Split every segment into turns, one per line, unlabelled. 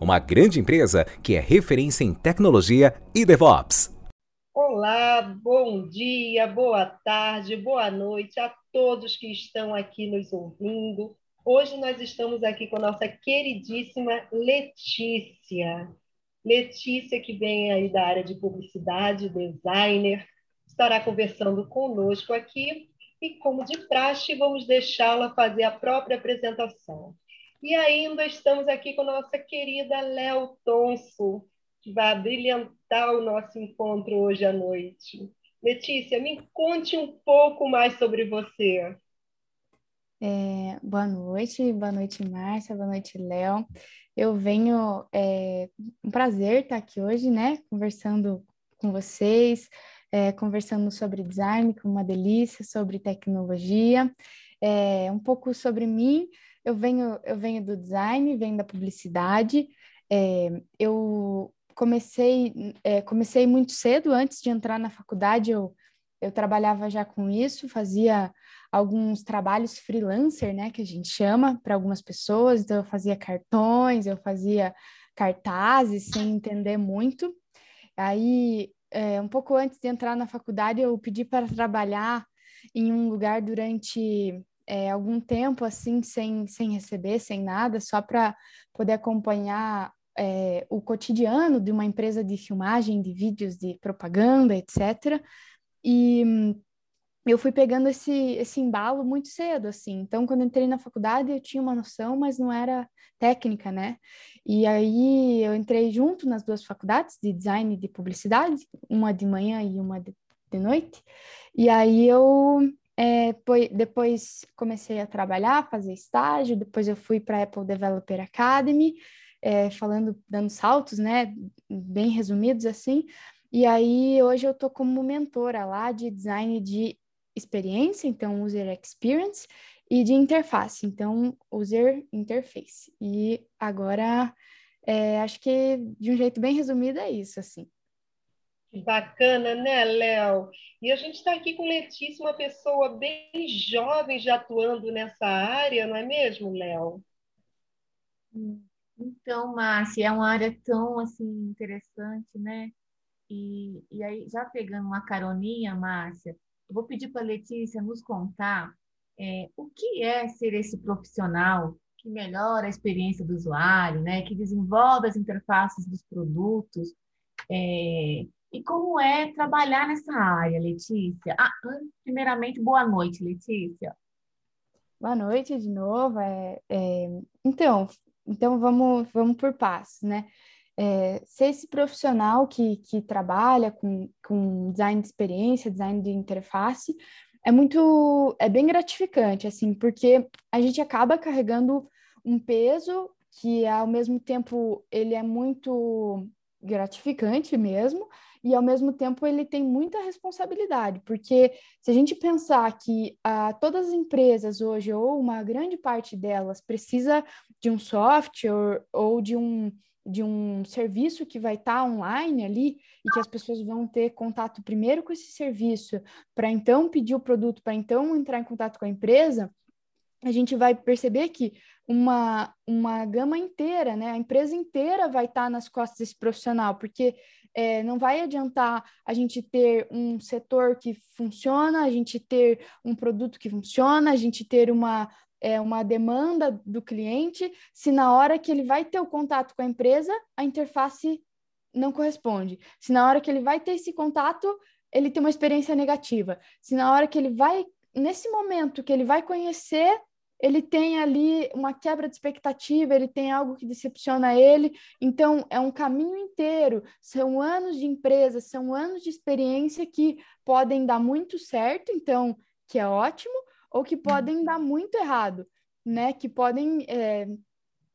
uma grande empresa que é referência em tecnologia e DevOps.
Olá, bom dia, boa tarde, boa noite a todos que estão aqui nos ouvindo. Hoje nós estamos aqui com a nossa queridíssima Letícia. Letícia, que vem aí da área de publicidade, designer, estará conversando conosco aqui e, como de praxe, vamos deixá-la fazer a própria apresentação. E ainda estamos aqui com nossa querida Léo Tonso, que vai brilhantar o nosso encontro hoje à noite. Letícia, me conte um pouco mais sobre você.
É, boa noite, boa noite, Márcia, boa noite, Léo. Eu venho, é um prazer estar aqui hoje, né, conversando com vocês, é, conversando sobre design, com uma delícia, sobre tecnologia, é, um pouco sobre mim. Eu venho, eu venho do design, venho da publicidade. É, eu comecei, é, comecei muito cedo, antes de entrar na faculdade, eu, eu trabalhava já com isso, fazia alguns trabalhos freelancer, né, que a gente chama para algumas pessoas. Então, eu fazia cartões, eu fazia cartazes sem entender muito. Aí é, um pouco antes de entrar na faculdade, eu pedi para trabalhar em um lugar durante é, algum tempo, assim, sem, sem receber, sem nada, só para poder acompanhar é, o cotidiano de uma empresa de filmagem de vídeos de propaganda, etc. E eu fui pegando esse, esse embalo muito cedo, assim. Então, quando entrei na faculdade, eu tinha uma noção, mas não era técnica, né? E aí eu entrei junto nas duas faculdades de design e de publicidade, uma de manhã e uma de, de noite. E aí eu é, depois comecei a trabalhar, fazer estágio, depois eu fui para a Apple Developer Academy, é, falando, dando saltos, né? Bem resumidos assim. E aí hoje eu tô como mentora lá de design de experiência, então user experience, e de interface, então user interface. E agora, é, acho que de um jeito bem resumido é isso, assim.
Bacana, né, Léo? E a gente está aqui com Letícia, uma pessoa bem jovem já atuando nessa área, não é mesmo, Léo?
Então, Márcia, é uma área tão assim interessante, né? E, e aí, já pegando uma caroninha, Márcia, eu vou pedir para a Letícia nos contar é, o que é ser esse profissional que melhora a experiência do usuário, né, que desenvolve as interfaces dos produtos, é, e como é trabalhar nessa área, Letícia? Ah, primeiramente, boa noite, Letícia.
Boa noite de novo. É, é, então, então vamos, vamos por passos, né? é, ser esse profissional que, que trabalha com, com design de experiência, design de interface, é muito, é bem gratificante, assim, porque a gente acaba carregando um peso que, ao mesmo tempo, ele é muito gratificante mesmo, e ao mesmo tempo ele tem muita responsabilidade, porque se a gente pensar que ah, todas as empresas hoje, ou uma grande parte delas, precisa de um software ou de um de um serviço que vai estar tá online ali e que as pessoas vão ter contato primeiro com esse serviço, para então pedir o produto, para então entrar em contato com a empresa, a gente vai perceber que uma, uma gama inteira, né? A empresa inteira vai estar tá nas costas desse profissional, porque é, não vai adiantar a gente ter um setor que funciona, a gente ter um produto que funciona, a gente ter uma, é, uma demanda do cliente, se na hora que ele vai ter o contato com a empresa, a interface não corresponde. Se na hora que ele vai ter esse contato, ele tem uma experiência negativa. Se na hora que ele vai, nesse momento que ele vai conhecer ele tem ali uma quebra de expectativa, ele tem algo que decepciona ele. Então, é um caminho inteiro, são anos de empresa, são anos de experiência que podem dar muito certo, então, que é ótimo, ou que podem dar muito errado, né? Que podem é,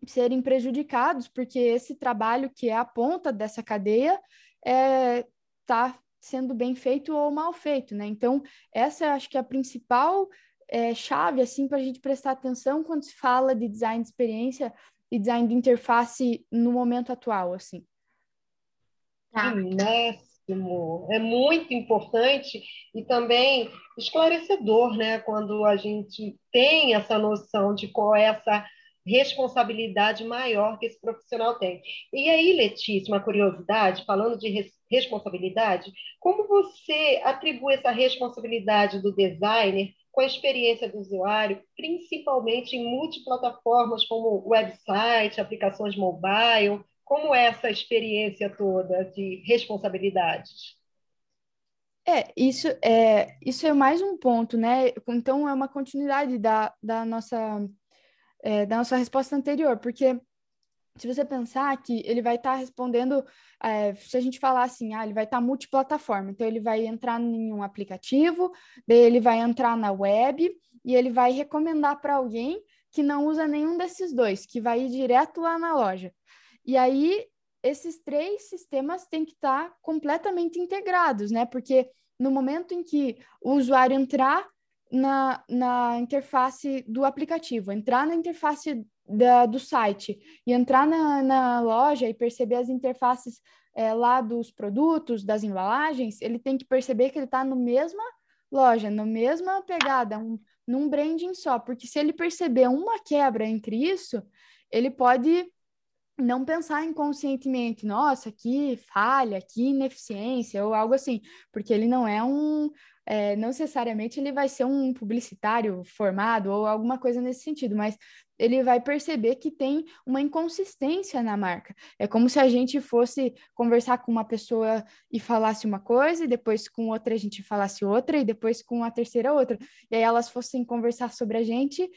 serem prejudicados, porque esse trabalho que é a ponta dessa cadeia está é, tá sendo bem feito ou mal feito, né? Então, essa acho que é a principal é, chave assim para a gente prestar atenção quando se fala de design de experiência e design de interface no momento atual, assim.
Tá. Máximo, é muito importante e também esclarecedor, né? Quando a gente tem essa noção de qual é essa responsabilidade maior que esse profissional tem. E aí, Letícia, uma curiosidade, falando de res responsabilidade, como você atribui essa responsabilidade do designer com a experiência do usuário, principalmente em multiplataformas como website, aplicações mobile. Como é essa experiência toda de responsabilidades?
É, isso é, isso é mais um ponto, né? Então, é uma continuidade da, da, nossa, é, da nossa resposta anterior, porque se você pensar que ele vai estar tá respondendo, é, se a gente falar assim, ah, ele vai estar tá multiplataforma, então ele vai entrar em um aplicativo, daí ele vai entrar na web e ele vai recomendar para alguém que não usa nenhum desses dois, que vai ir direto lá na loja. E aí, esses três sistemas têm que estar tá completamente integrados, né? Porque no momento em que o usuário entrar na, na interface do aplicativo, entrar na interface da, do site. E entrar na, na loja e perceber as interfaces é, lá dos produtos, das embalagens, ele tem que perceber que ele está na mesma loja, na mesma pegada, um, num branding só, porque se ele perceber uma quebra entre isso, ele pode não pensar inconscientemente, nossa, que falha, que ineficiência ou algo assim, porque ele não é um, é, não necessariamente ele vai ser um publicitário formado ou alguma coisa nesse sentido, mas ele vai perceber que tem uma inconsistência na marca. É como se a gente fosse conversar com uma pessoa e falasse uma coisa, e depois com outra a gente falasse outra, e depois com a terceira outra. E aí elas fossem conversar sobre a gente,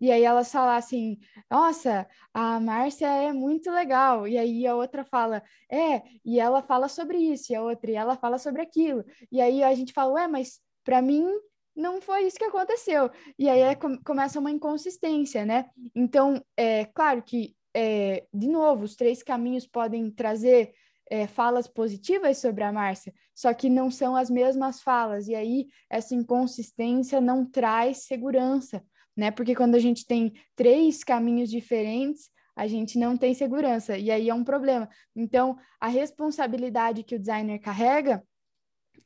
e aí elas falassem, nossa, a Márcia é muito legal. E aí a outra fala, é, e ela fala sobre isso, e a outra, e ela fala sobre aquilo. E aí a gente fala, ué, mas para mim não foi isso que aconteceu. E aí é, começa uma inconsistência, né? Então, é claro que, é, de novo, os três caminhos podem trazer é, falas positivas sobre a Márcia, só que não são as mesmas falas, e aí essa inconsistência não traz segurança, né? Porque quando a gente tem três caminhos diferentes, a gente não tem segurança, e aí é um problema. Então, a responsabilidade que o designer carrega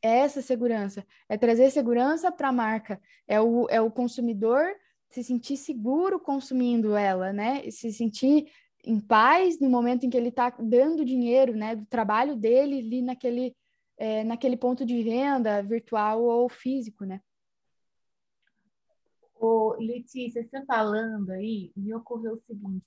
é essa segurança, é trazer segurança para a marca, é o, é o consumidor se sentir seguro consumindo ela, né? Se sentir em paz no momento em que ele está dando dinheiro, né, do trabalho dele ali naquele, é, naquele ponto de venda virtual ou físico, né?
Ô, Letícia, você falando aí, me ocorreu o seguinte: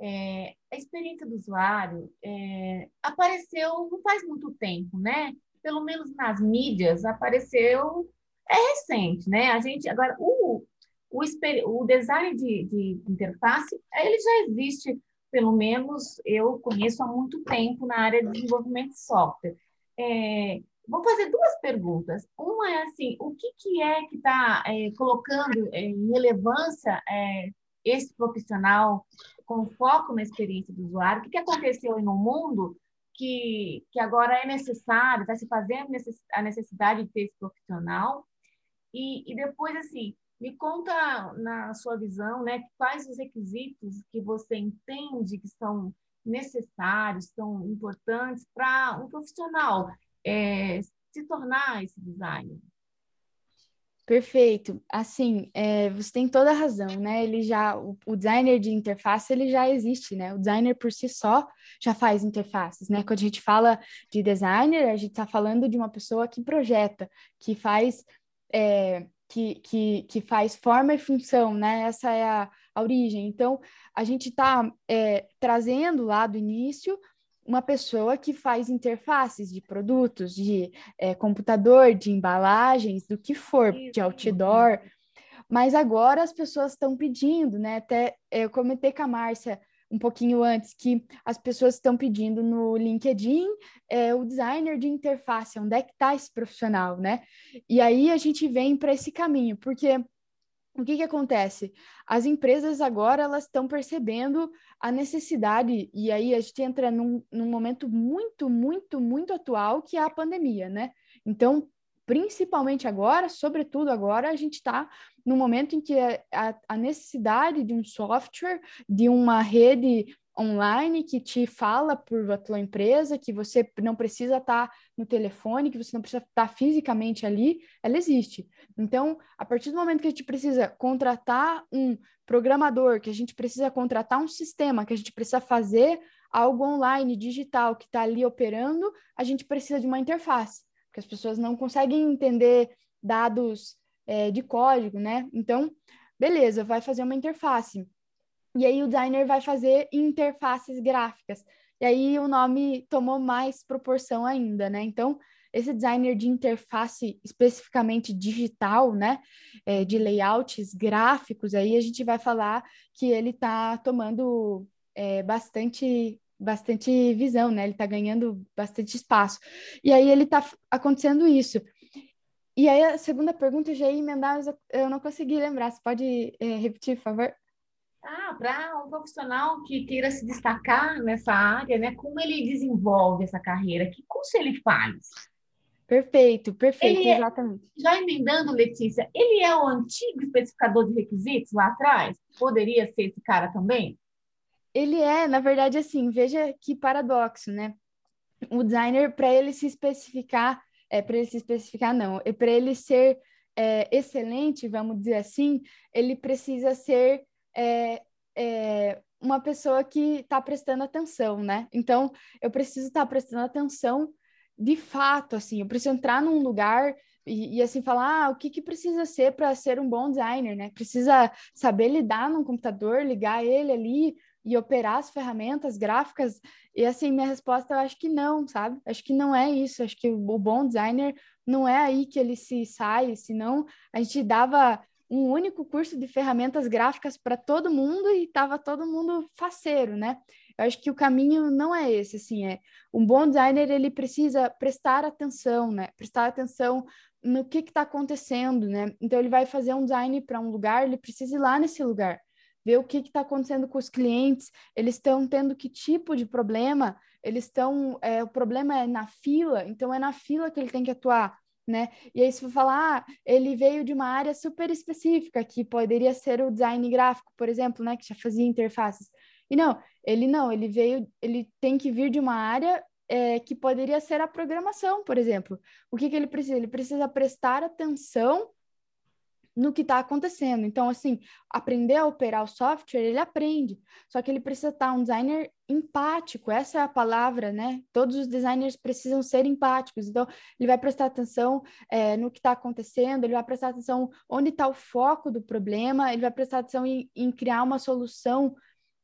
é, a experiência do usuário é, apareceu não faz muito tempo, né? Pelo menos nas mídias, apareceu é recente, né? A gente agora o o, o design de, de interface ele já existe pelo menos eu conheço há muito tempo na área de desenvolvimento de software. É, vou fazer duas perguntas. Uma é assim, o que, que é que está é, colocando é, em relevância é, esse profissional com foco na experiência do usuário? O que, que aconteceu no mundo que, que agora é necessário, está se fazendo a necessidade de ter esse profissional. E, e depois, assim, me conta na sua visão, né, quais os requisitos que você entende que são necessários, são importantes para um profissional é, se tornar esse designer.
Perfeito. Assim, é, você tem toda a razão, né? Ele já, o, o, designer de interface, ele já existe, né? O designer por si só já faz interfaces, né? Quando a gente fala de designer, a gente está falando de uma pessoa que projeta, que faz, é, que, que, que faz forma e função, né? Essa é a, a origem. Então, a gente está é, trazendo lá do início uma pessoa que faz interfaces de produtos, de é, computador, de embalagens, do que for, de outdoor. mas agora as pessoas estão pedindo, né? Até eu comentei com a Márcia um pouquinho antes que as pessoas estão pedindo no LinkedIn é, o designer de interface, onde é que está esse profissional, né? E aí a gente vem para esse caminho, porque o que, que acontece? As empresas agora elas estão percebendo a necessidade, e aí a gente entra num, num momento muito, muito, muito atual, que é a pandemia, né? Então, principalmente agora, sobretudo agora, a gente está no momento em que a, a, necessidade de um software, de uma rede online que te fala por a tua empresa, que você não precisa estar tá no telefone, que você não precisa estar tá fisicamente ali, ela existe. Então, a partir do momento que a gente precisa contratar um programador, que a gente precisa contratar um sistema, que a gente precisa fazer algo online, digital, que está ali operando, a gente precisa de uma interface, porque as pessoas não conseguem entender dados é, de código, né? Então, beleza, vai fazer uma interface. E aí o designer vai fazer interfaces gráficas. E aí o nome tomou mais proporção ainda, né? Então, esse designer de interface especificamente digital, né, é, de layouts gráficos, aí a gente vai falar que ele está tomando é, bastante bastante visão, né? Ele está ganhando bastante espaço. E aí ele está acontecendo isso. E aí a segunda pergunta já ia emendar, mas eu não consegui lembrar. Você pode é, repetir, por favor?
Ah, para um profissional que queira se destacar nessa área, né? Como ele desenvolve essa carreira? Que curso ele faz?
Perfeito, perfeito, ele é exatamente.
É, já emendando, Letícia, ele é o antigo especificador de requisitos lá atrás? Poderia ser esse cara também?
Ele é, na verdade, assim, veja que paradoxo, né? O designer, para ele se especificar, é, para ele se especificar, não, é para ele ser é, excelente, vamos dizer assim, ele precisa ser é, é, uma pessoa que está prestando atenção, né? Então, eu preciso estar tá prestando atenção de fato, assim, eu preciso entrar num lugar e, e assim falar ah, o que, que precisa ser para ser um bom designer, né? Precisa saber lidar num computador, ligar ele ali e operar as ferramentas gráficas. E assim, minha resposta eu acho que não, sabe? Acho que não é isso. Acho que o bom designer não é aí que ele se sai, senão a gente dava um único curso de ferramentas gráficas para todo mundo e estava todo mundo faceiro, né? Eu acho que o caminho não é esse, assim, é um bom designer ele precisa prestar atenção, né? Prestar atenção no que está acontecendo, né? Então ele vai fazer um design para um lugar, ele precisa ir lá nesse lugar, ver o que está acontecendo com os clientes, eles estão tendo que tipo de problema, eles estão, é, o problema é na fila, então é na fila que ele tem que atuar né? E aí, se for falar, ah, ele veio de uma área super específica, que poderia ser o design gráfico, por exemplo, né? Que já fazia interfaces. E não, ele não, ele veio, ele tem que vir de uma área é, que poderia ser a programação, por exemplo. O que, que ele precisa? Ele precisa prestar atenção no que está acontecendo. Então, assim, aprender a operar o software, ele aprende. Só que ele precisa estar um designer empático, essa é a palavra, né? Todos os designers precisam ser empáticos. Então, ele vai prestar atenção é, no que está acontecendo, ele vai prestar atenção onde está o foco do problema, ele vai prestar atenção em, em criar uma solução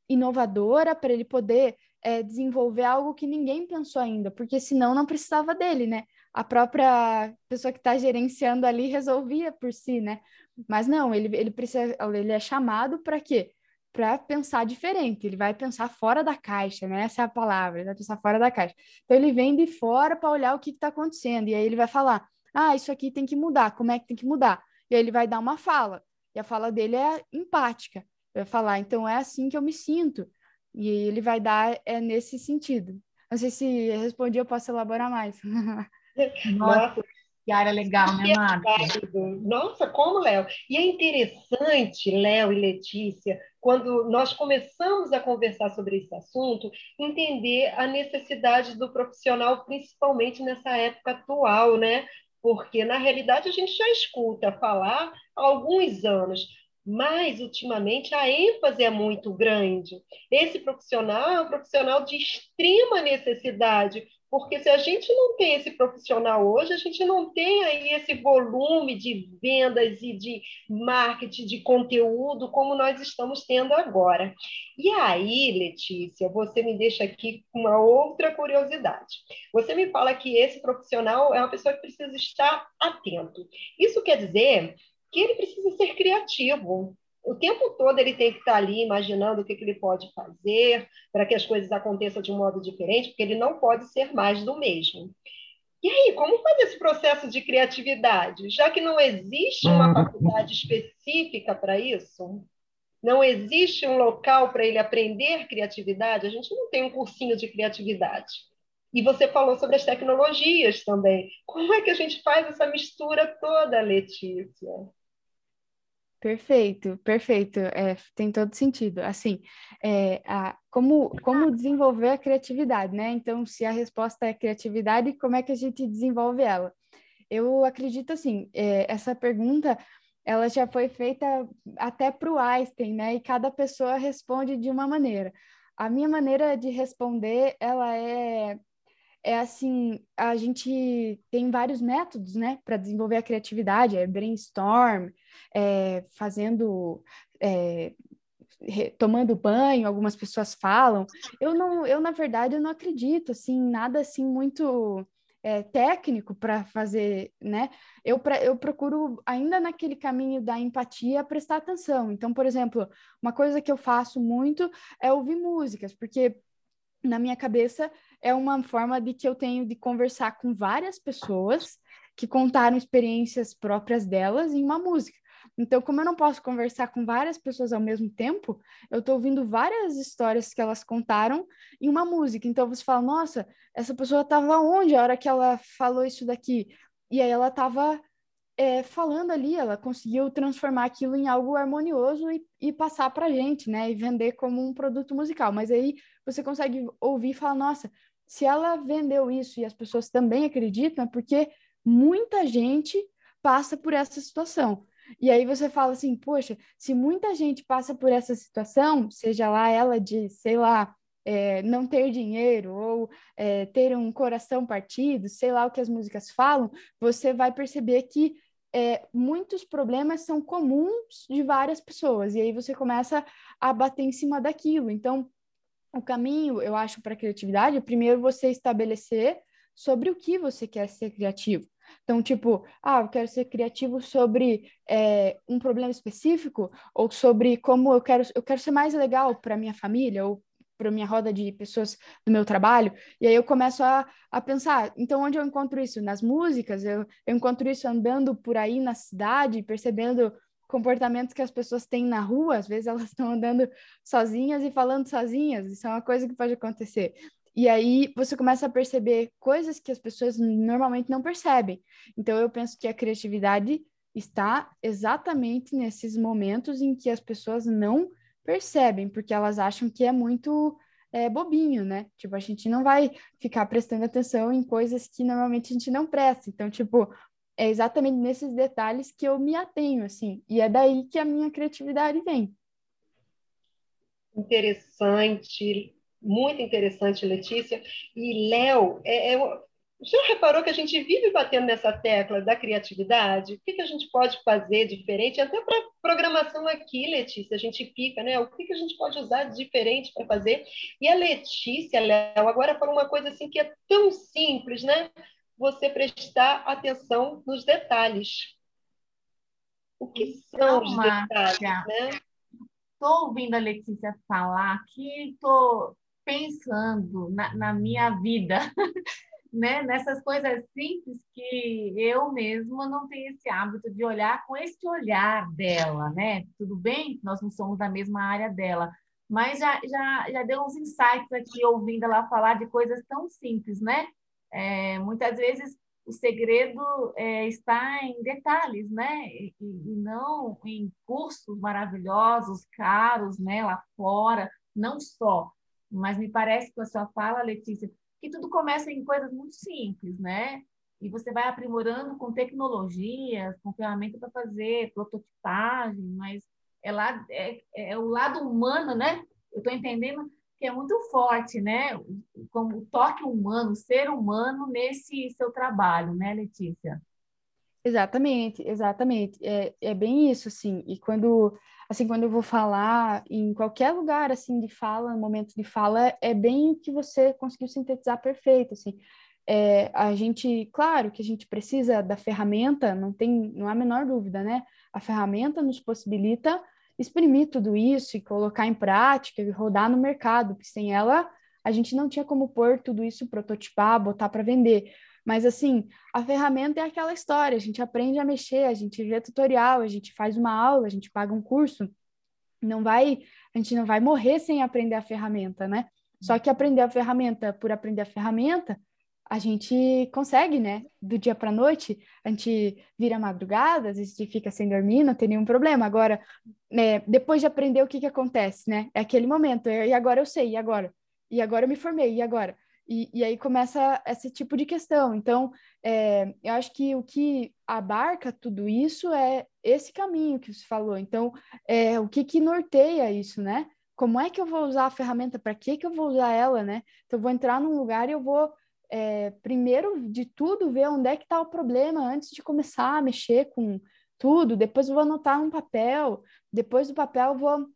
inovadora para ele poder é, desenvolver algo que ninguém pensou ainda, porque senão não precisava dele, né? A própria pessoa que está gerenciando ali resolvia por si, né? Mas não, ele, ele precisa, ele é chamado para quê? Para pensar diferente, ele vai pensar fora da caixa, né? Essa é a palavra, ele vai pensar fora da caixa. Então ele vem de fora para olhar o que está acontecendo, e aí ele vai falar: ah, isso aqui tem que mudar, como é que tem que mudar? E aí ele vai dar uma fala, e a fala dele é empática. Vai falar, então é assim que eu me sinto. E ele vai dar é nesse sentido. Não sei se respondi, eu posso elaborar mais.
Nossa, que área legal, né, Marta?
Nossa, como, Léo? E é interessante, Léo e Letícia, quando nós começamos a conversar sobre esse assunto, entender a necessidade do profissional, principalmente nessa época atual, né? Porque, na realidade, a gente já escuta falar há alguns anos mas ultimamente a ênfase é muito grande. Esse profissional é um profissional de extrema necessidade, porque se a gente não tem esse profissional hoje, a gente não tem aí esse volume de vendas e de marketing de conteúdo como nós estamos tendo agora. E aí, Letícia, você me deixa aqui com uma outra curiosidade. Você me fala que esse profissional é uma pessoa que precisa estar atento. Isso quer dizer que ele precisa ser criativo. O tempo todo ele tem que estar ali imaginando o que, que ele pode fazer para que as coisas aconteçam de um modo diferente, porque ele não pode ser mais do mesmo. E aí, como fazer esse processo de criatividade? Já que não existe uma uhum. faculdade específica para isso, não existe um local para ele aprender criatividade, a gente não tem um cursinho de criatividade. E você falou sobre as tecnologias também. Como é que a gente faz essa mistura toda, Letícia?
Perfeito, perfeito. É, tem todo sentido. Assim, é, a, como, como desenvolver a criatividade, né? Então, se a resposta é criatividade, como é que a gente desenvolve ela? Eu acredito assim, é, essa pergunta ela já foi feita até para o Einstein, né? E cada pessoa responde de uma maneira. A minha maneira de responder, ela é é assim, a gente tem vários métodos, né, para desenvolver a criatividade, é brainstorm, é, fazendo, é, tomando banho, algumas pessoas falam. Eu não, eu na verdade eu não acredito assim nada assim muito é, técnico para fazer, né? Eu, pra, eu procuro ainda naquele caminho da empatia prestar atenção. Então, por exemplo, uma coisa que eu faço muito é ouvir músicas, porque na minha cabeça é uma forma de que eu tenho de conversar com várias pessoas que contaram experiências próprias delas em uma música. Então, como eu não posso conversar com várias pessoas ao mesmo tempo, eu estou ouvindo várias histórias que elas contaram em uma música. Então, você fala, nossa, essa pessoa estava onde a hora que ela falou isso daqui? E aí ela estava é, falando ali, ela conseguiu transformar aquilo em algo harmonioso e, e passar para a gente, né? E vender como um produto musical. Mas aí você consegue ouvir e falar, nossa, se ela vendeu isso e as pessoas também acreditam, é porque muita gente passa por essa situação. E aí você fala assim, poxa, se muita gente passa por essa situação, seja lá ela de, sei lá, é, não ter dinheiro ou é, ter um coração partido, sei lá o que as músicas falam, você vai perceber que é, muitos problemas são comuns de várias pessoas, e aí você começa a bater em cima daquilo. Então, o caminho, eu acho, para a criatividade é primeiro você estabelecer sobre o que você quer ser criativo. Então, tipo, ah, eu quero ser criativo sobre é, um problema específico, ou sobre como eu quero, eu quero ser mais legal para minha família, ou para minha roda de pessoas do meu trabalho, e aí eu começo a, a pensar, então onde eu encontro isso? Nas músicas? Eu, eu encontro isso andando por aí na cidade, percebendo comportamentos que as pessoas têm na rua, às vezes elas estão andando sozinhas e falando sozinhas, isso é uma coisa que pode acontecer. E aí você começa a perceber coisas que as pessoas normalmente não percebem. Então eu penso que a criatividade está exatamente nesses momentos em que as pessoas não percebem, porque elas acham que é muito é, bobinho, né? Tipo, a gente não vai ficar prestando atenção em coisas que normalmente a gente não presta. Então, tipo, é exatamente nesses detalhes que eu me atenho, assim, e é daí que a minha criatividade vem.
Interessante, muito interessante, Letícia. E, Léo, é, é, senhor reparou que a gente vive batendo nessa tecla da criatividade? O que, que a gente pode fazer diferente? Até para programação aqui, Letícia, a gente fica, né? O que, que a gente pode usar de diferente para fazer? E a Letícia, Léo, agora falou uma coisa assim que é tão simples, né? Você prestar atenção nos detalhes. O que são os detalhes, né?
Estou ouvindo a Letícia falar aqui, estou pensando na, na, minha vida, né? nessas coisas simples que eu mesma não tenho esse hábito de olhar com esse olhar dela, né? Tudo bem, nós não somos da mesma área dela, mas já, já, já deu uns insights aqui ouvindo ela falar de coisas tão simples, né? É, muitas vezes o segredo é, está em detalhes, né? E, e, não em cursos maravilhosos, caros, né? Lá fora, não só. Mas me parece que a sua fala, Letícia, que tudo começa em coisas muito simples, né? E você vai aprimorando com tecnologias, com ferramentas para fazer prototipagem, mas é, lá, é, é o lado humano, né? Eu estou entendendo que é muito forte, né? Como o toque humano, ser humano nesse seu trabalho, né, Letícia?
Exatamente, exatamente. É, é bem isso, assim. E quando, assim, quando eu vou falar em qualquer lugar, assim, de fala, no momento de fala, é bem o que você conseguiu sintetizar perfeito, assim. é, a gente, claro que a gente precisa da ferramenta, não tem, não há a menor dúvida, né? A ferramenta nos possibilita exprimir tudo isso e colocar em prática e rodar no mercado, porque sem ela a gente não tinha como pôr tudo isso, prototipar, botar para vender. Mas assim, a ferramenta é aquela história, a gente aprende a mexer, a gente vê tutorial, a gente faz uma aula, a gente paga um curso. Não vai, a gente não vai morrer sem aprender a ferramenta, né? Só que aprender a ferramenta por aprender a ferramenta, a gente consegue, né? Do dia para noite, a gente vira madrugada, a gente fica sem dormir, não tem nenhum problema. Agora, né, depois de aprender, o que que acontece, né? É aquele momento, e agora eu sei, e agora? E agora eu me formei, e agora? E, e aí começa esse tipo de questão. Então, é, eu acho que o que abarca tudo isso é esse caminho que você falou. Então, é, o que que norteia isso, né? Como é que eu vou usar a ferramenta? Para que que eu vou usar ela, né? Então, eu vou entrar num lugar e eu vou é, primeiro de tudo, ver onde é que está o problema antes de começar a mexer com tudo. Depois vou anotar um papel. Depois do papel vou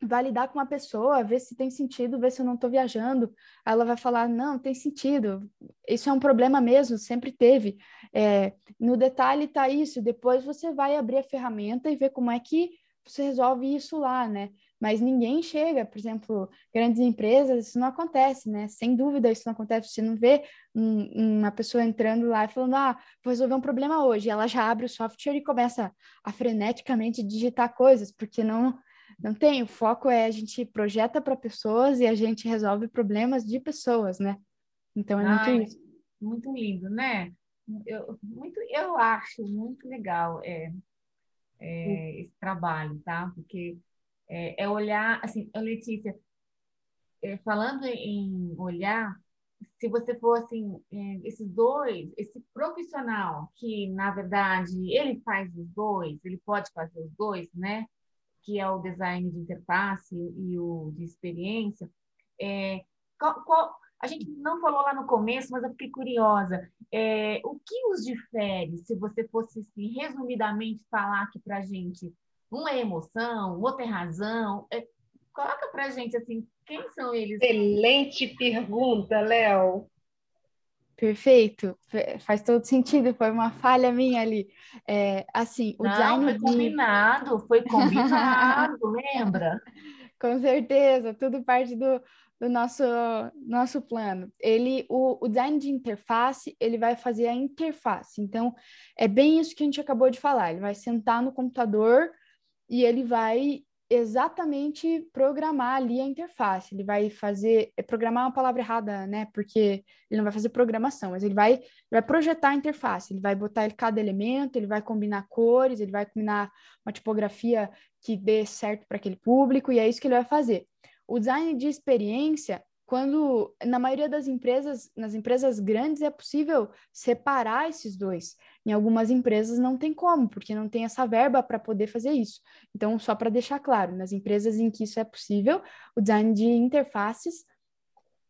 validar com uma pessoa, ver se tem sentido, ver se eu não estou viajando. Ela vai falar, não, tem sentido. Isso é um problema mesmo, sempre teve. É, no detalhe está isso. Depois você vai abrir a ferramenta e ver como é que você resolve isso lá, né? Mas ninguém chega, por exemplo, grandes empresas, isso não acontece, né? Sem dúvida isso não acontece. Você não vê um, uma pessoa entrando lá e falando, ah, vou resolver um problema hoje. Ela já abre o software e começa a freneticamente digitar coisas, porque não não tem. O foco é a gente projeta para pessoas e a gente resolve problemas de pessoas, né? Então é
Ai,
muito isso.
Muito lindo, né? Eu, muito, eu acho muito legal é, é, esse trabalho, tá? Porque é, é olhar, assim, Letícia, é, falando em olhar, se você for assim, é, esses dois, esse profissional que, na verdade, ele faz os dois, ele pode fazer os dois, né? Que é o design de interface e o de experiência. É, qual, qual, a gente não falou lá no começo, mas eu fiquei curiosa. É, o que os difere, se você fosse, assim, resumidamente, falar aqui para a gente um é emoção, o outro é razão. É, coloca pra gente assim, quem são eles?
Excelente pergunta, Léo.
Perfeito, faz todo sentido, foi uma falha minha ali. É, assim,
o Não, design foi de... combinado, foi combinado, lembra?
Com certeza, tudo parte do, do nosso, nosso plano. Ele, o, o design de interface, ele vai fazer a interface. Então, é bem isso que a gente acabou de falar. Ele vai sentar no computador e ele vai exatamente programar ali a interface. Ele vai fazer é programar uma palavra errada, né? Porque ele não vai fazer programação, mas ele vai, ele vai projetar a interface. Ele vai botar cada elemento, ele vai combinar cores, ele vai combinar uma tipografia que dê certo para aquele público e é isso que ele vai fazer. O design de experiência quando na maioria das empresas, nas empresas grandes é possível separar esses dois. Em algumas empresas não tem como, porque não tem essa verba para poder fazer isso. Então, só para deixar claro, nas empresas em que isso é possível, o design de interfaces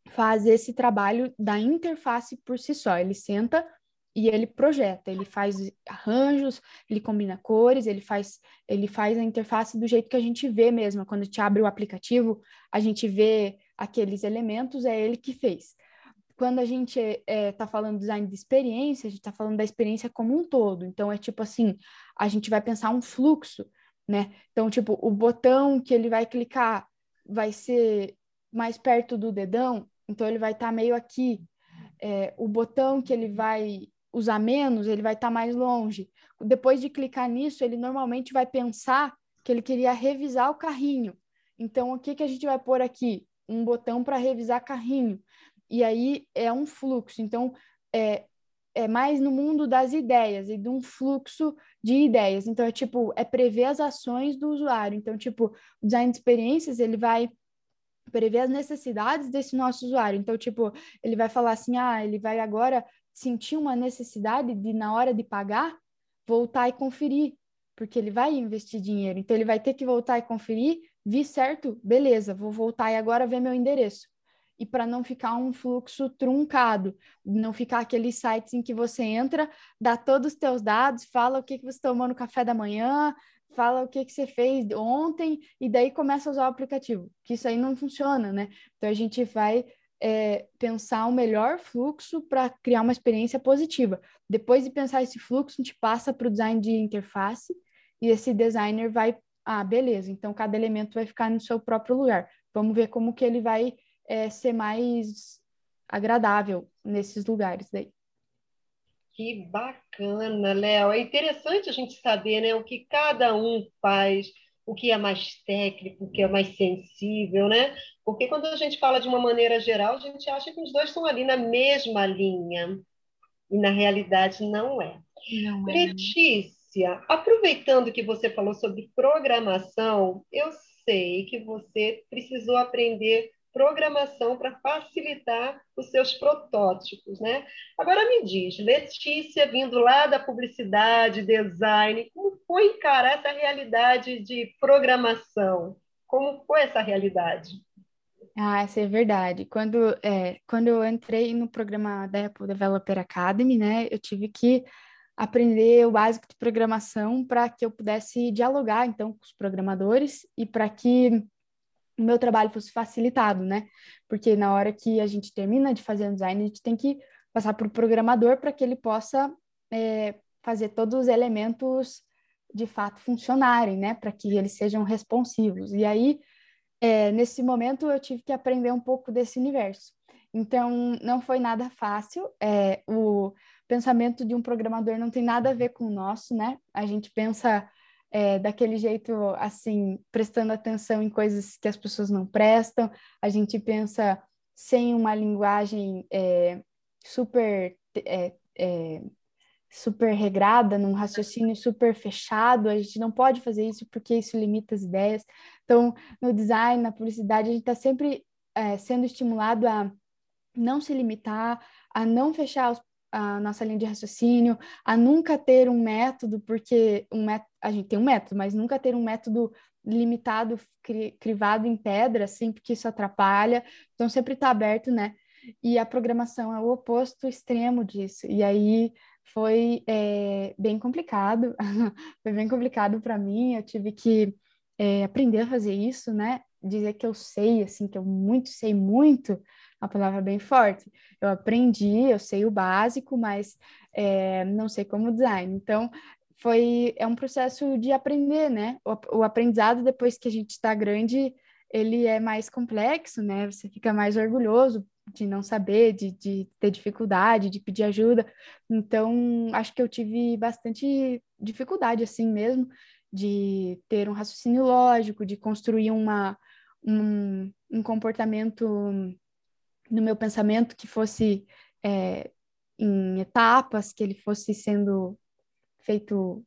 faz esse trabalho da interface por si só. Ele senta e ele projeta, ele faz arranjos, ele combina cores, ele faz, ele faz a interface do jeito que a gente vê mesmo. Quando a gente abre o aplicativo, a gente vê aqueles elementos, é ele que fez. Quando a gente está é, tá falando design de experiência, a gente está falando da experiência como um todo. Então, é tipo assim, a gente vai pensar um fluxo, né? Então, tipo, o botão que ele vai clicar vai ser mais perto do dedão, então ele vai estar tá meio aqui. É, o botão que ele vai usar menos, ele vai estar tá mais longe. Depois de clicar nisso, ele normalmente vai pensar que ele queria revisar o carrinho. Então, o que, que a gente vai pôr aqui? Um botão para revisar carrinho. E aí é um fluxo. Então, é, é mais no mundo das ideias e de um fluxo de ideias. Então, é tipo, é prever as ações do usuário. Então, tipo, o design de experiências, ele vai prever as necessidades desse nosso usuário. Então, tipo, ele vai falar assim, ah, ele vai agora sentir uma necessidade de, na hora de pagar, voltar e conferir, porque ele vai investir dinheiro. Então, ele vai ter que voltar e conferir, vi certo, beleza, vou voltar e agora ver meu endereço. E para não ficar um fluxo truncado, não ficar aqueles sites em que você entra, dá todos os teus dados, fala o que, que você tomou no café da manhã, fala o que, que você fez ontem, e daí começa a usar o aplicativo, que isso aí não funciona, né? Então a gente vai é, pensar o melhor fluxo para criar uma experiência positiva. Depois de pensar esse fluxo, a gente passa para o design de interface e esse designer vai, ah, beleza, então cada elemento vai ficar no seu próprio lugar. Vamos ver como que ele vai é, ser mais agradável nesses lugares daí.
Que bacana, Léo. É interessante a gente saber né, o que cada um faz, o que é mais técnico, o que é mais sensível, né? Porque quando a gente fala de uma maneira geral, a gente acha que os dois estão ali na mesma linha. E na realidade não é. Não é. Letícia, aproveitando que você falou sobre programação, eu sei que você precisou aprender programação para facilitar os seus protótipos, né? Agora me diz, Letícia, vindo lá da publicidade, design, como foi encarar essa realidade de programação? Como foi essa realidade?
Ah, essa é verdade. Quando, é, quando eu entrei no programa da Apple Developer Academy, né, eu tive que aprender o básico de programação para que eu pudesse dialogar, então, com os programadores e para que o meu trabalho fosse facilitado, né? Porque na hora que a gente termina de fazer um design, a gente tem que passar para o programador para que ele possa é, fazer todos os elementos de fato funcionarem, né? Para que eles sejam responsivos. E aí, é, nesse momento, eu tive que aprender um pouco desse universo. Então, não foi nada fácil. É, o pensamento de um programador não tem nada a ver com o nosso, né? A gente pensa é, daquele jeito, assim, prestando atenção em coisas que as pessoas não prestam, a gente pensa sem uma linguagem é, super, é, é, super regrada, num raciocínio super fechado, a gente não pode fazer isso porque isso limita as ideias. Então, no design, na publicidade, a gente está sempre é, sendo estimulado a não se limitar, a não fechar os a nossa linha de raciocínio, a nunca ter um método, porque um método, a gente tem um método, mas nunca ter um método limitado, cri, crivado em pedra, assim, porque isso atrapalha. Então, sempre está aberto, né? E a programação é o oposto extremo disso. E aí foi é, bem complicado, foi bem complicado para mim. Eu tive que é, aprender a fazer isso, né? Dizer que eu sei, assim, que eu muito sei muito, uma palavra bem forte. Eu aprendi, eu sei o básico, mas é, não sei como design. Então, foi é um processo de aprender, né? O, o aprendizado depois que a gente está grande, ele é mais complexo, né? Você fica mais orgulhoso de não saber, de, de ter dificuldade, de pedir ajuda. Então, acho que eu tive bastante dificuldade assim mesmo de ter um raciocínio lógico, de construir uma, um, um comportamento no meu pensamento que fosse é, em etapas, que ele fosse sendo feito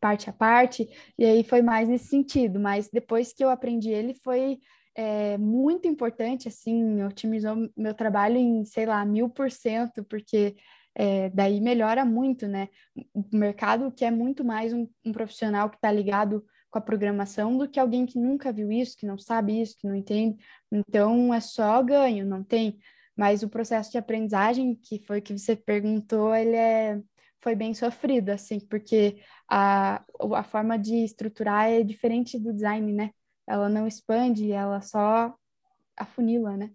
parte a parte, e aí foi mais nesse sentido, mas depois que eu aprendi ele foi é, muito importante, assim, otimizou meu trabalho em, sei lá, mil por cento, porque é, daí melhora muito, né? O mercado quer muito mais um, um profissional que está ligado com a programação do que alguém que nunca viu isso, que não sabe isso, que não entende. Então é só ganho, não tem. Mas o processo de aprendizagem, que foi que você perguntou, ele é, foi bem sofrido, assim, porque a, a forma de estruturar é diferente do design, né? Ela não expande, ela só afunila, né?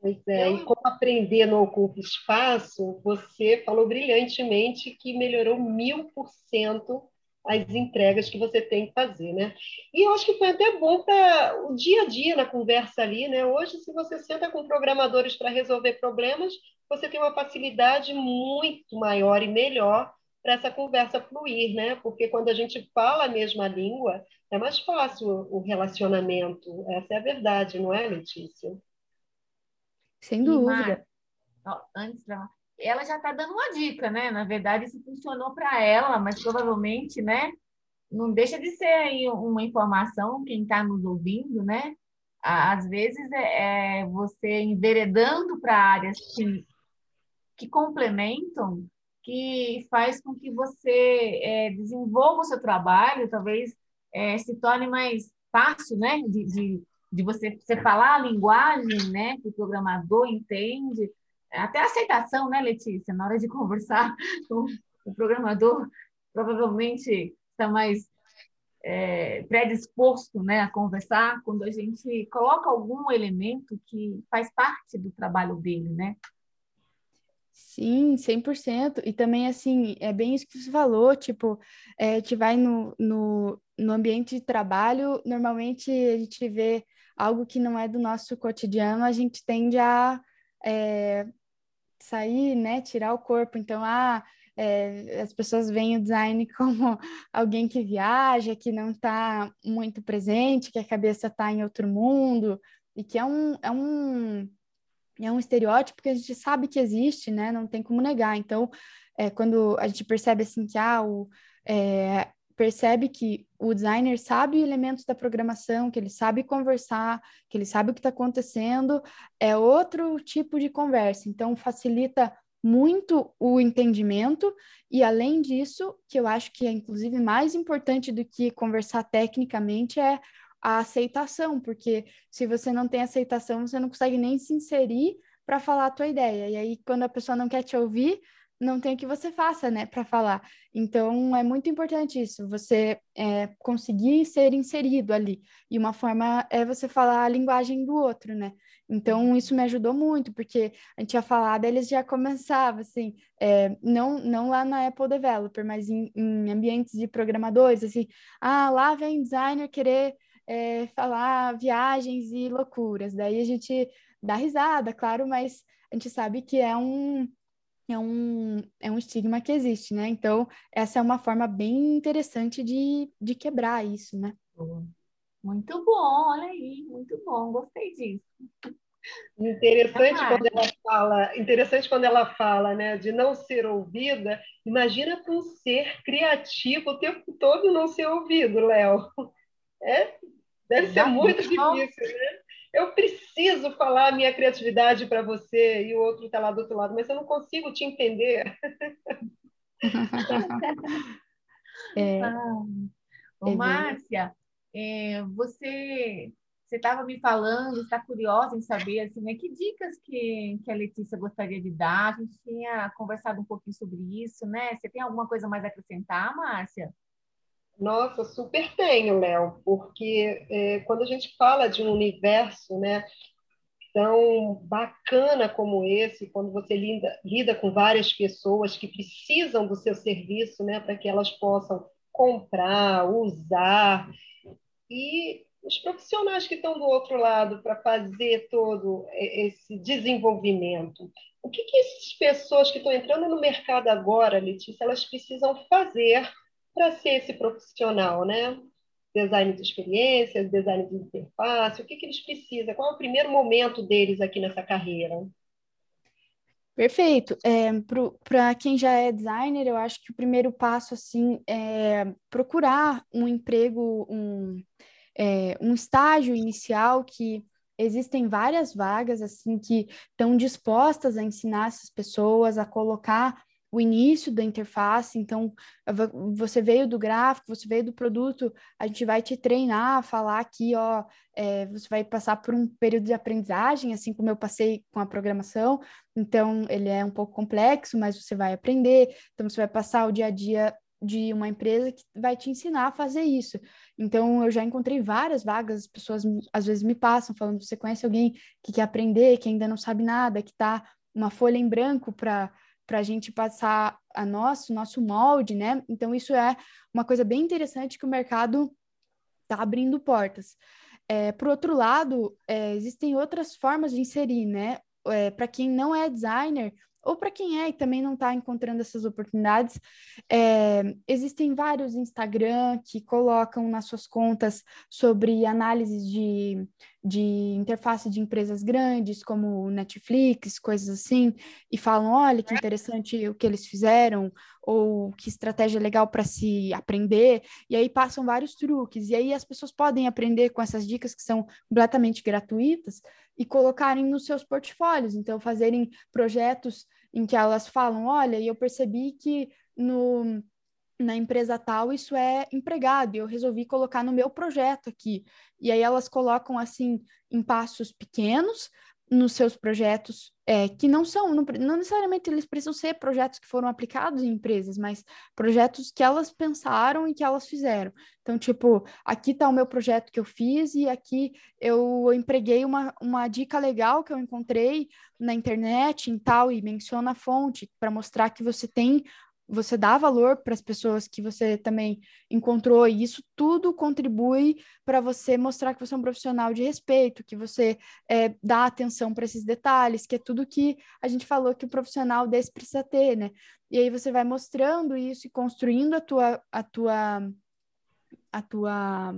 Pois é, e como aprender no Ocupa Espaço, você falou brilhantemente que melhorou mil por cento as entregas que você tem que fazer, né? E eu acho que foi até bom para o dia a dia na conversa ali, né? Hoje, se você senta com programadores para resolver problemas, você tem uma facilidade muito maior e melhor para essa conversa fluir, né? Porque quando a gente fala a mesma língua, é mais fácil o relacionamento. Essa é a verdade, não é, Letícia?
Sem dúvida.
Mar... Antes, ela já está dando uma dica, né? Na verdade, isso funcionou para ela, mas provavelmente, né? Não deixa de ser aí uma informação, quem está nos ouvindo, né? Às vezes é, é você enveredando para áreas que, que complementam, que faz com que você é, desenvolva o seu trabalho, talvez é, se torne mais fácil, né? De, de, de você, falar a linguagem, né? Que o programador entende, até a aceitação, né, Letícia? Na hora de conversar com o programador, provavelmente está mais é, predisposto né, a conversar quando a gente coloca algum elemento que faz parte do trabalho dele, né?
Sim, 100%. E também, assim, é bem isso que você falou, tipo, é, a gente vai no, no, no ambiente de trabalho, normalmente a gente vê algo que não é do nosso cotidiano, a gente tende a é, sair, né, tirar o corpo. Então, ah, é, as pessoas veem o design como alguém que viaja, que não está muito presente, que a cabeça está em outro mundo, e que é um, é um, é um estereótipo que a gente sabe que existe, né? Não tem como negar. Então, é, quando a gente percebe assim que ah, o, é, percebe que o designer sabe elementos da programação, que ele sabe conversar, que ele sabe o que está acontecendo, é outro tipo de conversa. Então, facilita muito o entendimento e além disso, que eu acho que é inclusive mais importante do que conversar tecnicamente é a aceitação, porque se você não tem aceitação, você não consegue nem se inserir para falar a tua ideia. E aí quando a pessoa não quer te ouvir, não tem o que você faça, né, para falar. Então, é muito importante isso, você é, conseguir ser inserido ali. E uma forma é você falar a linguagem do outro, né? Então, isso me ajudou muito, porque a gente ia falar, eles já começavam, assim, é, não, não lá na Apple Developer, mas em, em, ambientes de programadores, assim, ah, lá vem designer querer é, falar viagens e loucuras. Daí a gente dá risada, claro, mas a gente sabe que é um, é um, é um estigma que existe, né? Então, essa é uma forma bem interessante de, de quebrar isso, né?
Muito bom, olha aí, muito bom, gostei disso.
Interessante quando ela fala, interessante quando ela fala, né, de não ser ouvida. Imagina para um ser criativo o tempo todo não ser ouvido, Léo. É, deve ser muito difícil, né? Eu preciso falar a minha criatividade para você e o outro está lá do outro lado, mas eu não consigo te entender.
é, ah. Ô, é Márcia, é, você você estava me falando, está curiosa em saber assim, né, que dicas que, que a Letícia gostaria de dar? A gente tinha conversado um pouquinho sobre isso, né? Você tem alguma coisa mais a acrescentar, Márcia?
Nossa, super tenho, Léo, porque é, quando a gente fala de um universo né, tão bacana como esse, quando você lida, lida com várias pessoas que precisam do seu serviço né, para que elas possam comprar, usar, e os profissionais que estão do outro lado para fazer todo esse desenvolvimento. O que, que essas pessoas que estão entrando no mercado agora, Letícia, elas precisam fazer para ser esse profissional, né? Design de experiência, design de interface, o que, que eles precisam? Qual é o primeiro momento deles aqui nessa carreira?
Perfeito. É, Para quem já é designer, eu acho que o primeiro passo assim é procurar um emprego, um, é, um estágio inicial que existem várias vagas assim que estão dispostas a ensinar essas pessoas a colocar o início da interface, então você veio do gráfico, você veio do produto, a gente vai te treinar, falar aqui, ó, é, você vai passar por um período de aprendizagem, assim como eu passei com a programação, então ele é um pouco complexo, mas você vai aprender, então você vai passar o dia a dia de uma empresa que vai te ensinar a fazer isso. Então, eu já encontrei várias vagas, as pessoas às vezes me passam falando: você conhece alguém que quer aprender, que ainda não sabe nada, que está uma folha em branco para para a gente passar a nosso, nosso molde, né? Então, isso é uma coisa bem interessante que o mercado está abrindo portas. É, por outro lado, é, existem outras formas de inserir, né? É, para quem não é designer, ou para quem é e também não está encontrando essas oportunidades, é, existem vários Instagram que colocam nas suas contas sobre análises de, de interface de empresas grandes, como Netflix, coisas assim, e falam: olha que interessante o que eles fizeram, ou que estratégia legal para se aprender, e aí passam vários truques, e aí as pessoas podem aprender com essas dicas que são completamente gratuitas e colocarem nos seus portfólios, então fazerem projetos em que elas falam, olha, eu percebi que no na empresa tal isso é empregado e eu resolvi colocar no meu projeto aqui. E aí elas colocam assim em passos pequenos, nos seus projetos é, que não são, não, não, necessariamente eles precisam ser projetos que foram aplicados em empresas, mas projetos que elas pensaram e que elas fizeram. Então, tipo, aqui está o meu projeto que eu fiz e aqui eu empreguei uma, uma dica legal que eu encontrei na internet em tal e menciona a fonte para mostrar que você tem você dá valor para as pessoas que você também encontrou, e isso tudo contribui para você mostrar que você é um profissional de respeito, que você é, dá atenção para esses detalhes, que é tudo que a gente falou que o profissional desse precisa ter, né? E aí você vai mostrando isso e construindo a tua, a tua, a tua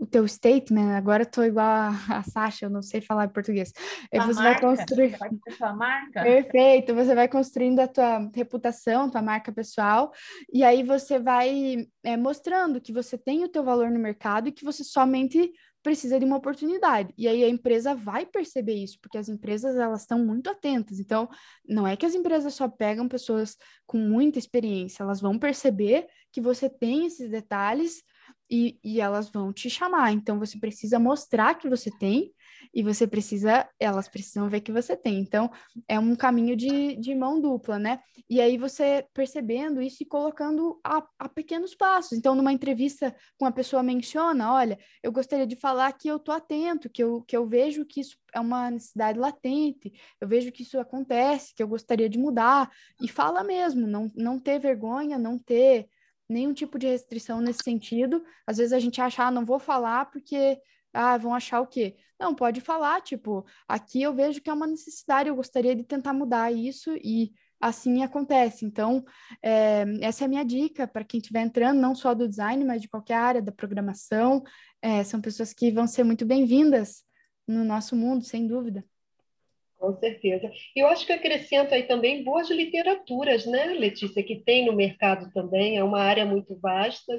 o teu statement, agora eu tô igual a, a Sasha, eu não sei falar em português.
A você marca, vai construir. Vai sua marca.
Perfeito, você vai construindo a tua reputação, tua marca pessoal, e aí você vai é, mostrando que você tem o teu valor no mercado e que você somente precisa de uma oportunidade. E aí a empresa vai perceber isso, porque as empresas elas estão muito atentas. Então, não é que as empresas só pegam pessoas com muita experiência, elas vão perceber que você tem esses detalhes e, e elas vão te chamar. Então você precisa mostrar que você tem e você precisa, elas precisam ver que você tem. Então, é um caminho de, de mão dupla, né? E aí você percebendo isso e colocando a, a pequenos passos. Então, numa entrevista com a pessoa menciona, olha, eu gostaria de falar que eu tô atento, que eu, que eu vejo que isso é uma necessidade latente, eu vejo que isso acontece, que eu gostaria de mudar, e fala mesmo, não, não ter vergonha, não ter nenhum tipo de restrição nesse sentido. Às vezes a gente acha, ah, não vou falar porque ah, vão achar o quê? Não, pode falar, tipo, aqui eu vejo que é uma necessidade, eu gostaria de tentar mudar isso e assim acontece. Então, é, essa é a minha dica para quem estiver entrando, não só do design, mas de qualquer área da programação. É, são pessoas que vão ser muito bem-vindas no nosso mundo, sem dúvida.
Com certeza. Eu acho que acrescento aí também boas literaturas, né, Letícia, que tem no mercado também, é uma área muito vasta,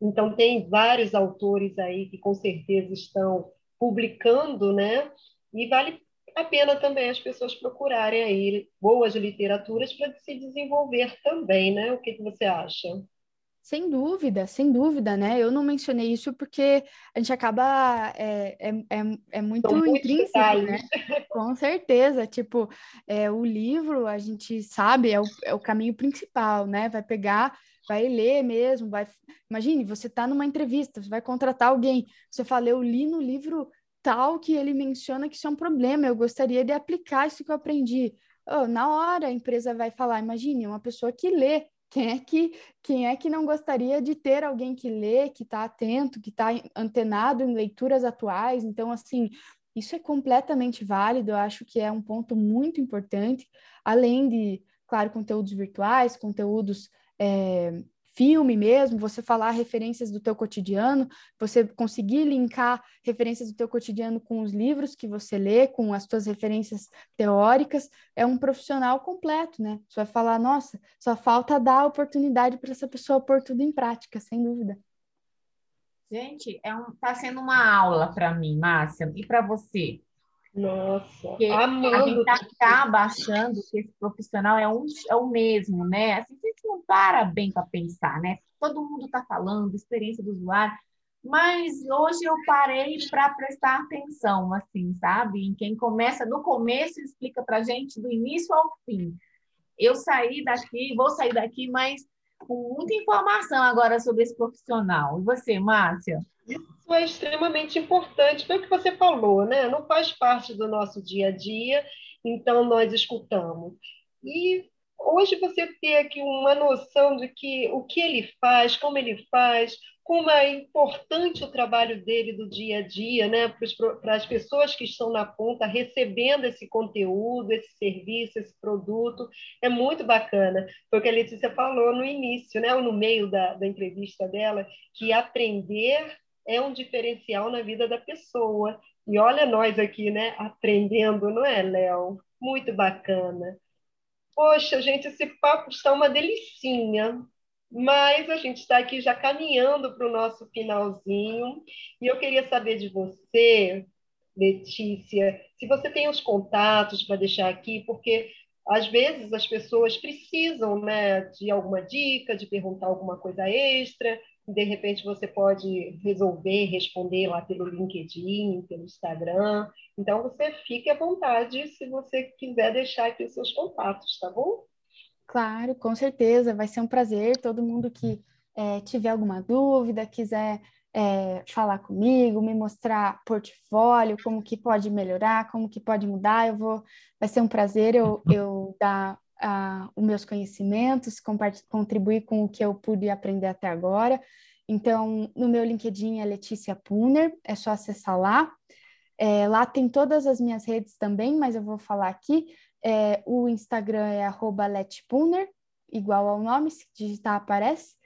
então tem vários autores aí que com certeza estão publicando, né, e vale a pena também as pessoas procurarem aí boas literaturas para se desenvolver também, né? O que, que você acha?
Sem dúvida, sem dúvida, né? Eu não mencionei isso porque a gente acaba é, é, é, é muito intrínseco, né? Com certeza, tipo, é, o livro a gente sabe é o, é o caminho principal, né? Vai pegar, vai ler mesmo, vai. Imagine, você está numa entrevista, você vai contratar alguém, você fala, eu li no livro tal que ele menciona que isso é um problema, eu gostaria de aplicar isso que eu aprendi. Oh, na hora a empresa vai falar, imagine, uma pessoa que lê quem é que, quem é que não gostaria de ter alguém que lê, que está atento, que está antenado em leituras atuais? Então, assim, isso é completamente válido, eu acho que é um ponto muito importante, além de, claro, conteúdos virtuais, conteúdos é, filme mesmo, você falar referências do teu cotidiano, você conseguir linkar referências do teu cotidiano com os livros que você lê, com as tuas referências teóricas, é um profissional completo, né? Você vai falar, nossa, só falta dar oportunidade para essa pessoa pôr tudo em prática, sem dúvida.
Gente, é um, tá sendo uma aula para mim, Márcia, e para você.
Nossa,
Porque amando. A gente acaba achando que esse profissional é, um, é o mesmo, né? Assim, a gente não para bem para pensar, né? Todo mundo está falando, experiência do usuário, mas hoje eu parei para prestar atenção, assim, sabe? Em quem começa, no começo, explica para gente do início ao fim. Eu saí daqui, vou sair daqui, mas com muita informação agora sobre esse profissional. E você, Márcia?
Isso é extremamente importante, foi o que você falou, né? Não faz parte do nosso dia a dia, então nós escutamos. E hoje você ter aqui uma noção de que o que ele faz, como ele faz, como é importante o trabalho dele do dia a dia, né, para as pessoas que estão na ponta recebendo esse conteúdo, esse serviço, esse produto, é muito bacana. Foi o que a Letícia falou no início, né, ou no meio da, da entrevista dela, que aprender é um diferencial na vida da pessoa. E olha nós aqui, né, aprendendo, não é, Léo? Muito bacana. Poxa, gente, esse papo está uma delicinha mas a gente está aqui já caminhando para o nosso finalzinho. E eu queria saber de você, Letícia, se você tem os contatos para deixar aqui, porque às vezes as pessoas precisam né, de alguma dica, de perguntar alguma coisa extra. de repente você pode resolver responder lá pelo LinkedIn, pelo Instagram. Então você fique à vontade se você quiser deixar aqui os seus contatos, tá bom?
Claro, com certeza, vai ser um prazer. Todo mundo que é, tiver alguma dúvida, quiser é, falar comigo, me mostrar portfólio, como que pode melhorar, como que pode mudar, eu vou, vai ser um prazer eu, eu dar uh, os meus conhecimentos, contribuir com o que eu pude aprender até agora. Então, no meu LinkedIn é Letícia Puner, é só acessar lá. É, lá tem todas as minhas redes também, mas eu vou falar aqui. É, o Instagram é letpuner, igual ao nome, se digitar aparece.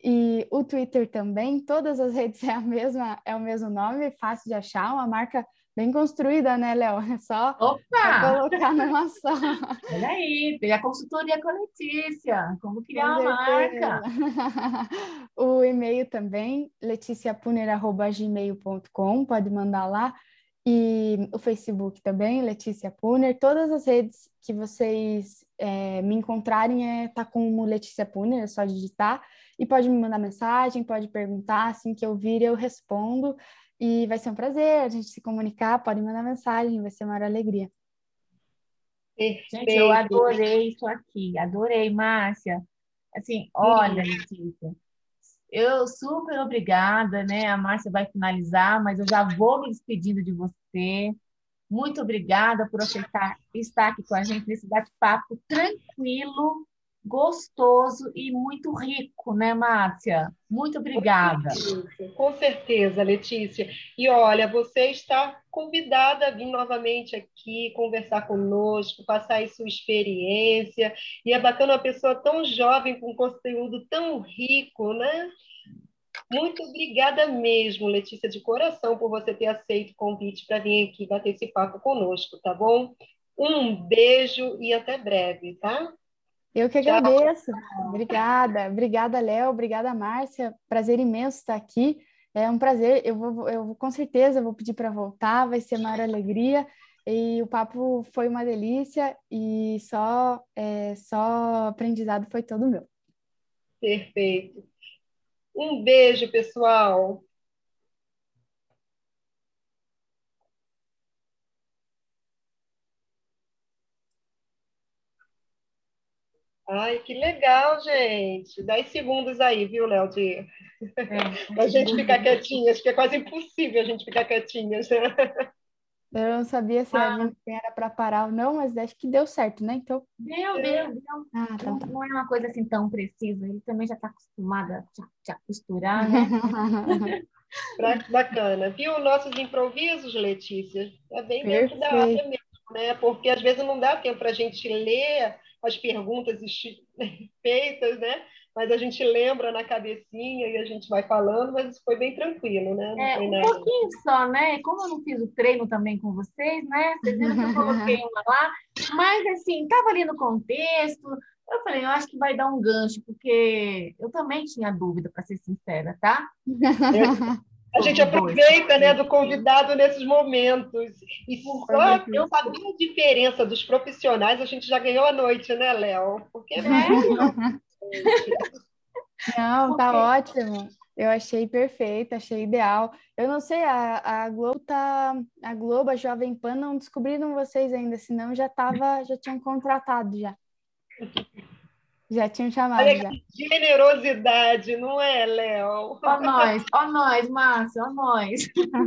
E o Twitter também, todas as redes é a mesma, é o mesmo nome, fácil de achar, uma marca bem construída, né, Léo? É só,
Opa!
colocar numa só.
Olha aí, tem a consultoria com a Letícia, como criar uma marca.
o e-mail também, leticiapuner.gmail.com, pode mandar lá. E o Facebook também, Letícia Puner. Todas as redes que vocês é, me encontrarem é tá como Letícia Puner, é só digitar. E pode me mandar mensagem, pode perguntar, assim que eu vir eu respondo. E vai ser um prazer a gente se comunicar, pode mandar mensagem, vai ser uma alegria.
Perfeito. Gente, eu adorei isso aqui, adorei, Márcia. Assim, olha, Letícia, eu super obrigada, né? A Márcia vai finalizar, mas eu já vou me despedindo de você. Muito obrigada por aceitar estar aqui com a gente nesse bate-papo tranquilo, gostoso e muito rico, né, Márcia? Muito obrigada.
Com certeza, Letícia. E olha, você está convidada a vir novamente aqui conversar conosco, passar aí sua experiência. E é bacana uma pessoa tão jovem com conteúdo tão rico, né? Muito obrigada mesmo, Letícia, de coração, por você ter aceito o convite para vir aqui bater esse papo conosco, tá bom? Um beijo e até breve, tá?
Eu que agradeço. Tchau. Obrigada. Obrigada, Léo. Obrigada, Márcia. Prazer imenso estar aqui. É um prazer. Eu vou, eu com certeza vou pedir para voltar. Vai ser maior alegria. E o papo foi uma delícia e só, é, só aprendizado foi todo meu.
Perfeito. Um beijo, pessoal. Ai, que legal, gente. Dez segundos aí, viu, Léo, de... É, a gente ficar quietinha. Acho que é quase impossível a gente ficar quietinha.
Eu não sabia se ah. era para parar ou não, mas acho que deu certo, né? Então...
Deu, deu, deu. Ah, tá, não, tá. não, é uma coisa assim tão precisa. Ele também já está acostumado a te, costurar, né?
Bacana. Viu nossos improvisos, Letícia? É bem Perfeito. dentro da área mesmo, né? Porque às vezes não dá tempo para a gente ler as perguntas feitas, né? Mas a gente lembra na cabecinha e a gente vai falando, mas foi bem tranquilo, né? Não
é, um nada. pouquinho só, né? Como eu não fiz o treino também com vocês, né? Vocês viram que eu coloquei uma lá, mas assim, estava ali no contexto. Eu falei, eu acho que vai dar um gancho, porque eu também tinha dúvida, para ser sincera, tá?
A gente aproveita né, do convidado nesses momentos. E só eu saber a diferença dos profissionais, a gente já ganhou a noite, né, Léo? Porque é
Não, tá ótimo. Eu achei perfeito, achei ideal. Eu não sei, a, a Globo tá. A Globo, a Jovem Pan, não descobriram vocês ainda, senão já tava, já tinham contratado já. Já tinham chamado. Olha já.
generosidade, não é, Léo?
Ó nós, ó nós, Márcia, ó nós.